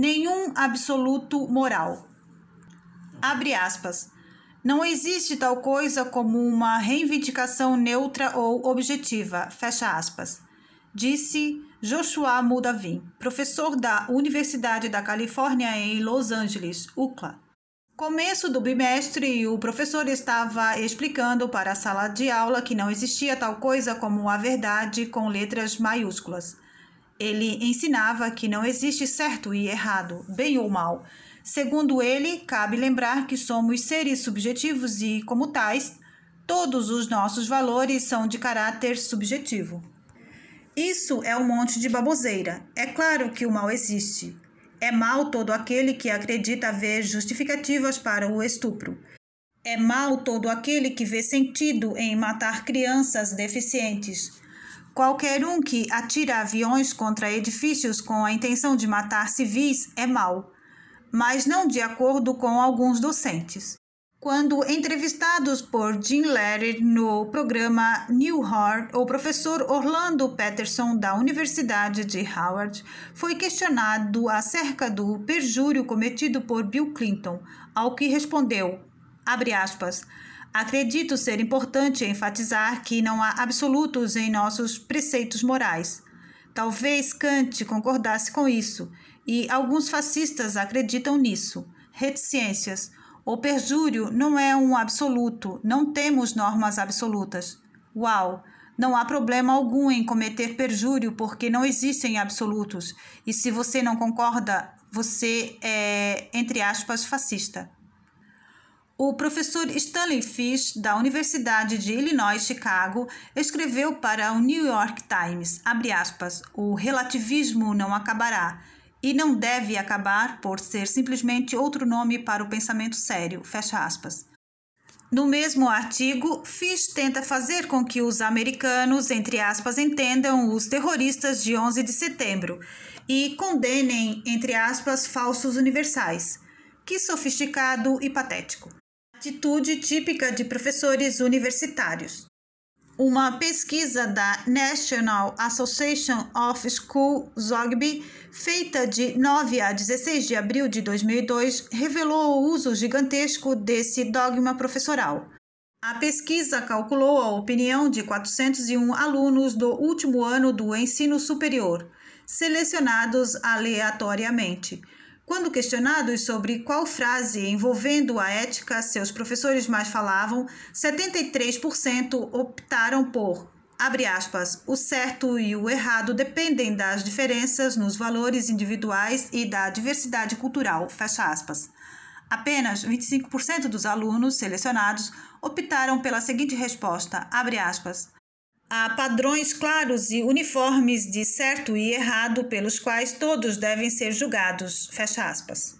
nenhum absoluto moral. Abre aspas. Não existe tal coisa como uma reivindicação neutra ou objetiva, fecha aspas. Disse Joshua Mudavim, professor da Universidade da Califórnia em Los Angeles, UCLA. Começo do bimestre, o professor estava explicando para a sala de aula que não existia tal coisa como a verdade com letras maiúsculas. Ele ensinava que não existe certo e errado, bem ou mal. Segundo ele, cabe lembrar que somos seres subjetivos e, como tais, todos os nossos valores são de caráter subjetivo. Isso é um monte de baboseira. É claro que o mal existe. É mal todo aquele que acredita haver justificativas para o estupro. É mal todo aquele que vê sentido em matar crianças deficientes. Qualquer um que atira aviões contra edifícios com a intenção de matar civis é mal, mas não de acordo com alguns docentes. Quando entrevistados por Jim Lehrer no programa New Heart, o professor Orlando Peterson, da Universidade de Howard, foi questionado acerca do perjúrio cometido por Bill Clinton, ao que respondeu, aspas, acredito ser importante enfatizar que não há absolutos em nossos preceitos morais. Talvez Kant concordasse com isso, e alguns fascistas acreditam nisso. Reticências o perjúrio não é um absoluto, não temos normas absolutas. Uau! Não há problema algum em cometer perjúrio porque não existem absolutos. E se você não concorda, você é, entre aspas, fascista. O professor Stanley Fish, da Universidade de Illinois, Chicago, escreveu para o New York Times, aspas, o relativismo não acabará e não deve acabar por ser simplesmente outro nome para o pensamento sério. Fecha aspas. No mesmo artigo, Fish tenta fazer com que os americanos, entre aspas, entendam os terroristas de 11 de setembro e condenem, entre aspas, falsos universais. Que sofisticado e patético. Atitude típica de professores universitários. Uma pesquisa da National Association of School Zogby, feita de 9 a 16 de abril de 2002, revelou o uso gigantesco desse dogma professoral. A pesquisa calculou a opinião de 401 alunos do último ano do ensino superior, selecionados aleatoriamente quando questionados sobre qual frase envolvendo a ética seus professores mais falavam, 73% optaram por, abre aspas, o certo e o errado dependem das diferenças nos valores individuais e da diversidade cultural, fecha aspas. Apenas 25% dos alunos selecionados optaram pela seguinte resposta, abre aspas, Há padrões claros e uniformes de certo e errado pelos quais todos devem ser julgados. Fecha aspas.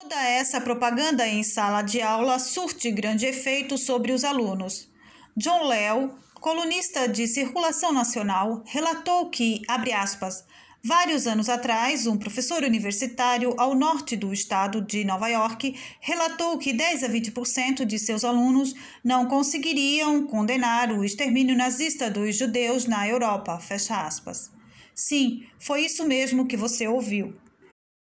Toda essa propaganda em sala de aula surte grande efeito sobre os alunos. John Leo, colunista de circulação nacional, relatou que, abre aspas, Vários anos atrás, um professor universitário ao norte do estado de Nova York relatou que 10 a 20% de seus alunos não conseguiriam condenar o extermínio nazista dos judeus na Europa. Fecha aspas. Sim, foi isso mesmo que você ouviu.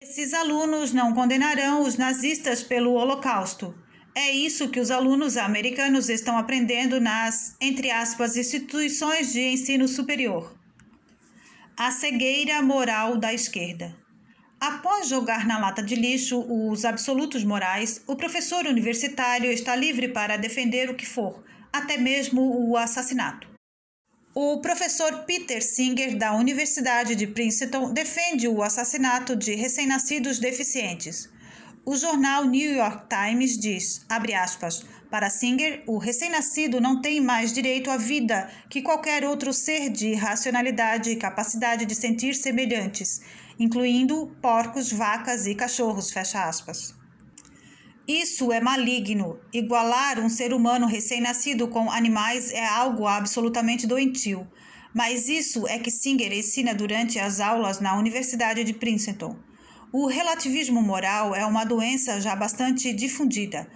Esses alunos não condenarão os nazistas pelo Holocausto. É isso que os alunos americanos estão aprendendo nas, entre aspas, instituições de ensino superior a cegueira moral da esquerda. Após jogar na lata de lixo os absolutos morais, o professor universitário está livre para defender o que for, até mesmo o assassinato. O professor Peter Singer, da Universidade de Princeton, defende o assassinato de recém-nascidos deficientes. O jornal New York Times diz, aspas, para Singer, o recém-nascido não tem mais direito à vida que qualquer outro ser de racionalidade e capacidade de sentir semelhantes, incluindo porcos, vacas e cachorros, fecha aspas. Isso é maligno. Igualar um ser humano recém-nascido com animais é algo absolutamente doentio. Mas isso é que Singer ensina durante as aulas na Universidade de Princeton. O relativismo moral é uma doença já bastante difundida.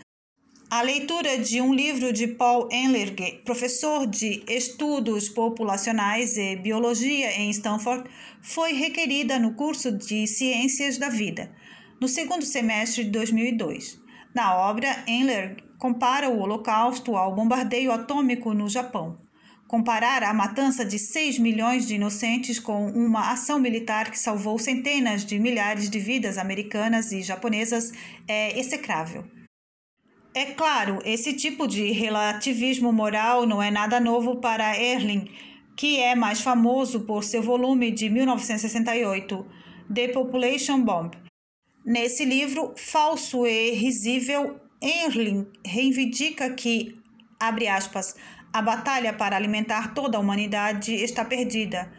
A leitura de um livro de Paul Enlerge, professor de Estudos Populacionais e Biologia em Stanford, foi requerida no curso de Ciências da Vida. no segundo semestre de 2002. Na obra, Enler compara o Holocausto ao bombardeio atômico no Japão. Comparar a matança de 6 milhões de inocentes com uma ação militar que salvou centenas de milhares de vidas americanas e japonesas é execrável. É claro, esse tipo de relativismo moral não é nada novo para Erling, que é mais famoso por seu volume de 1968, The Population Bomb. Nesse livro, falso e risível, Erling reivindica que, abre aspas, a batalha para alimentar toda a humanidade está perdida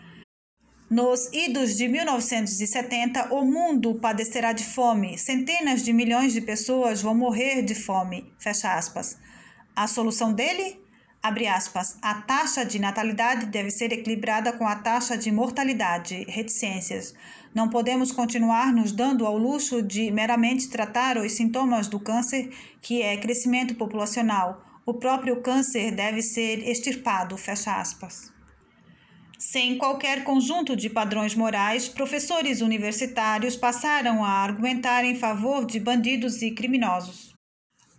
nos idos de 1970, o mundo padecerá de fome. Centenas de milhões de pessoas vão morrer de fome. Fecha aspas. A solução dele? Abre aspas. A taxa de natalidade deve ser equilibrada com a taxa de mortalidade. Reticências. Não podemos continuar nos dando ao luxo de meramente tratar os sintomas do câncer, que é crescimento populacional. O próprio câncer deve ser extirpado. Fecha aspas. Sem qualquer conjunto de padrões morais, professores universitários passaram a argumentar em favor de bandidos e criminosos.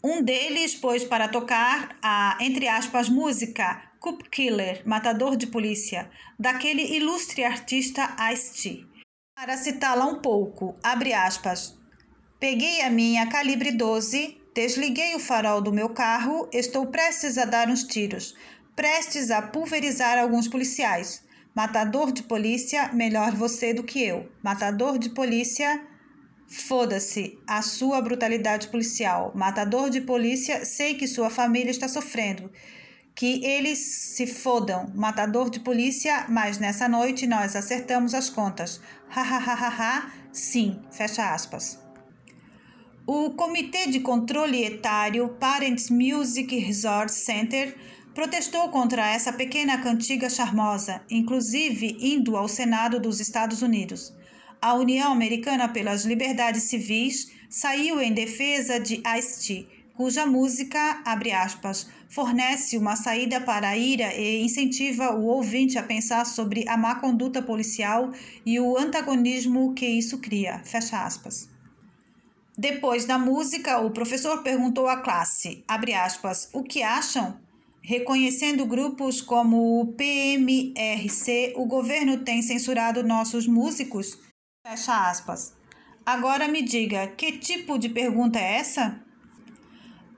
Um deles pôs para tocar a, entre aspas, música Cup Killer, Matador de Polícia, daquele ilustre artista Ice-T. Para citá-la um pouco, abre aspas, Peguei a minha calibre 12, desliguei o farol do meu carro, estou prestes a dar uns tiros, prestes a pulverizar alguns policiais. Matador de polícia, melhor você do que eu. Matador de polícia, foda-se a sua brutalidade policial. Matador de polícia, sei que sua família está sofrendo. Que eles se fodam. Matador de polícia, mas nessa noite nós acertamos as contas. Ha ha ha ha ha, sim, fecha aspas. O Comitê de Controle Etário Parents Music Resort Center protestou contra essa pequena cantiga charmosa, inclusive indo ao Senado dos Estados Unidos. A União Americana pelas Liberdades Civis saiu em defesa de Ice-T, cuja música, abre aspas, fornece uma saída para a ira e incentiva o ouvinte a pensar sobre a má conduta policial e o antagonismo que isso cria, fecha aspas. Depois da música, o professor perguntou à classe, abre aspas, o que acham? Reconhecendo grupos como o PMRC, o governo tem censurado nossos músicos? Fecha aspas. Agora me diga, que tipo de pergunta é essa?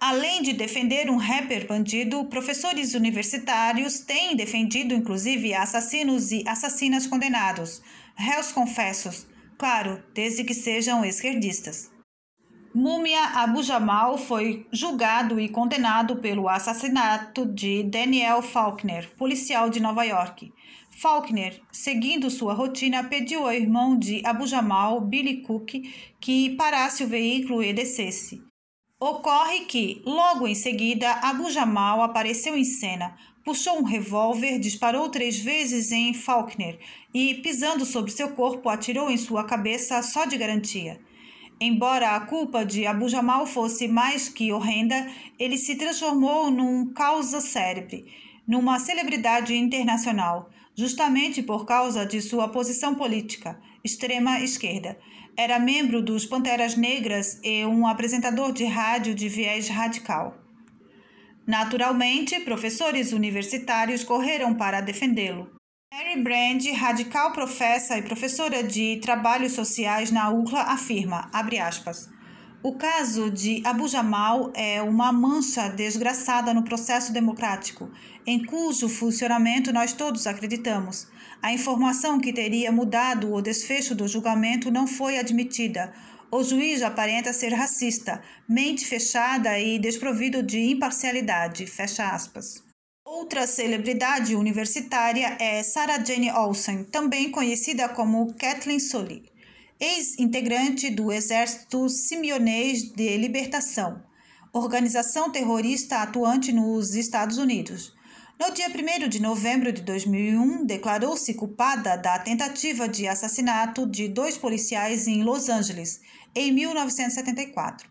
Além de defender um rapper bandido, professores universitários têm defendido inclusive assassinos e assassinas condenados, réus confessos, claro, desde que sejam esquerdistas. Múmia Abu Jamal foi julgado e condenado pelo assassinato de Daniel Faulkner, policial de Nova York. Faulkner, seguindo sua rotina, pediu ao irmão de Abu Jamal, Billy Cook, que parasse o veículo e descesse. Ocorre que, logo em seguida, Abu Jamal apareceu em cena, puxou um revólver, disparou três vezes em Faulkner e, pisando sobre seu corpo, atirou em sua cabeça só de garantia. Embora a culpa de Abu Jamal fosse mais que horrenda, ele se transformou num causa célebre, numa celebridade internacional, justamente por causa de sua posição política, extrema esquerda. Era membro dos Panteras Negras e um apresentador de rádio de viés radical. Naturalmente, professores universitários correram para defendê-lo. Mary Brand, radical professa e professora de trabalhos sociais na UCLA, afirma, aspas, o caso de Abu Jamal é uma mancha desgraçada no processo democrático, em cujo funcionamento nós todos acreditamos. A informação que teria mudado o desfecho do julgamento não foi admitida. O juiz aparenta ser racista, mente fechada e desprovido de imparcialidade. Fecha aspas. Outra celebridade universitária é Sarah Jane Olsen, também conhecida como Kathleen Sully, ex-integrante do Exército Simeonês de Libertação, organização terrorista atuante nos Estados Unidos. No dia 1 de novembro de 2001, declarou-se culpada da tentativa de assassinato de dois policiais em Los Angeles, em 1974,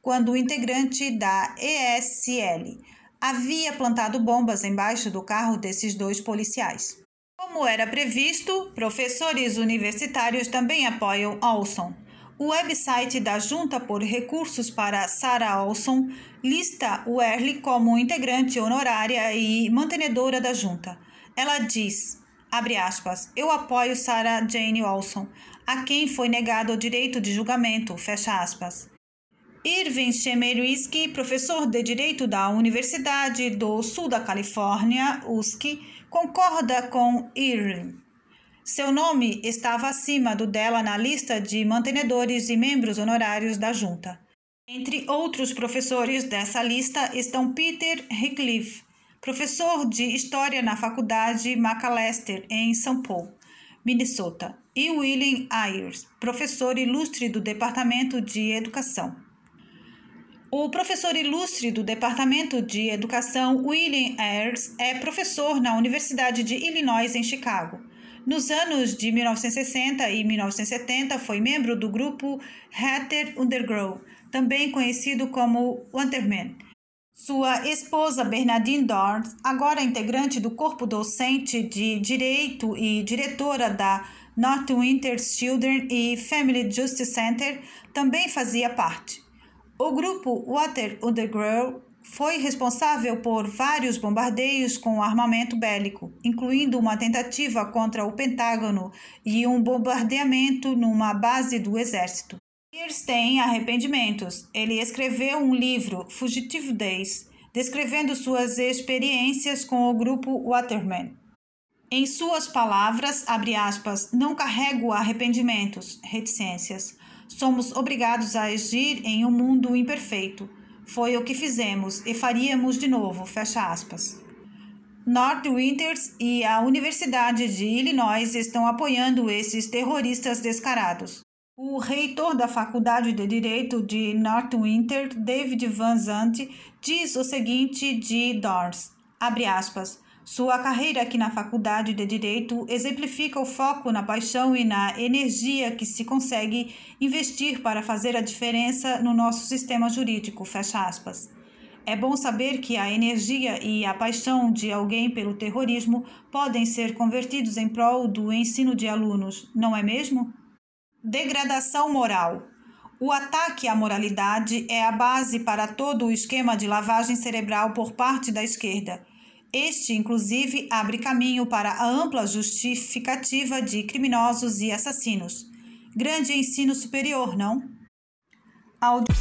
quando o integrante da ESL, havia plantado bombas embaixo do carro desses dois policiais. Como era previsto, professores universitários também apoiam Olson. O website da Junta por Recursos para Sarah Olson lista Werley como integrante honorária e mantenedora da Junta. Ela diz, abre aspas, eu apoio Sarah Jane Olson, a quem foi negado o direito de julgamento, fecha aspas. Irving Chemerinsky, professor de Direito da Universidade do Sul da Califórnia, USC, concorda com Irving. Seu nome estava acima do dela na lista de mantenedores e membros honorários da junta. Entre outros professores dessa lista estão Peter Hickliff, professor de História na Faculdade Macalester, em São Paulo, Minnesota, e William Ayers, professor ilustre do Departamento de Educação. O professor ilustre do Departamento de Educação, William Ayers, é professor na Universidade de Illinois, em Chicago. Nos anos de 1960 e 1970, foi membro do grupo Hatter Underground, também conhecido como Wanderman. Sua esposa Bernadine Dorn, agora integrante do corpo docente de Direito e diretora da North Winter Children e Family Justice Center, também fazia parte. O grupo Water Underground foi responsável por vários bombardeios com armamento bélico, incluindo uma tentativa contra o Pentágono e um bombardeamento numa base do exército. Pierce tem arrependimentos. Ele escreveu um livro, Fugitive Days, descrevendo suas experiências com o grupo Waterman. Em suas palavras, abre aspas, não carrego arrependimentos, reticências. Somos obrigados a agir em um mundo imperfeito foi o que fizemos e faríamos de novo, fecha aspas. North Winters e a Universidade de Illinois estão apoiando esses terroristas descarados. O reitor da Faculdade de Direito de North Winter, David Van Zandt, diz o seguinte de Dors, abre aspas, sua carreira aqui na Faculdade de Direito exemplifica o foco na paixão e na energia que se consegue investir para fazer a diferença no nosso sistema jurídico. Fecha aspas. É bom saber que a energia e a paixão de alguém pelo terrorismo podem ser convertidos em prol do ensino de alunos, não é mesmo? Degradação moral. O ataque à moralidade é a base para todo o esquema de lavagem cerebral por parte da esquerda este, inclusive, abre caminho para a ampla justificativa de criminosos e assassinos. Grande ensino superior, não? Áudio.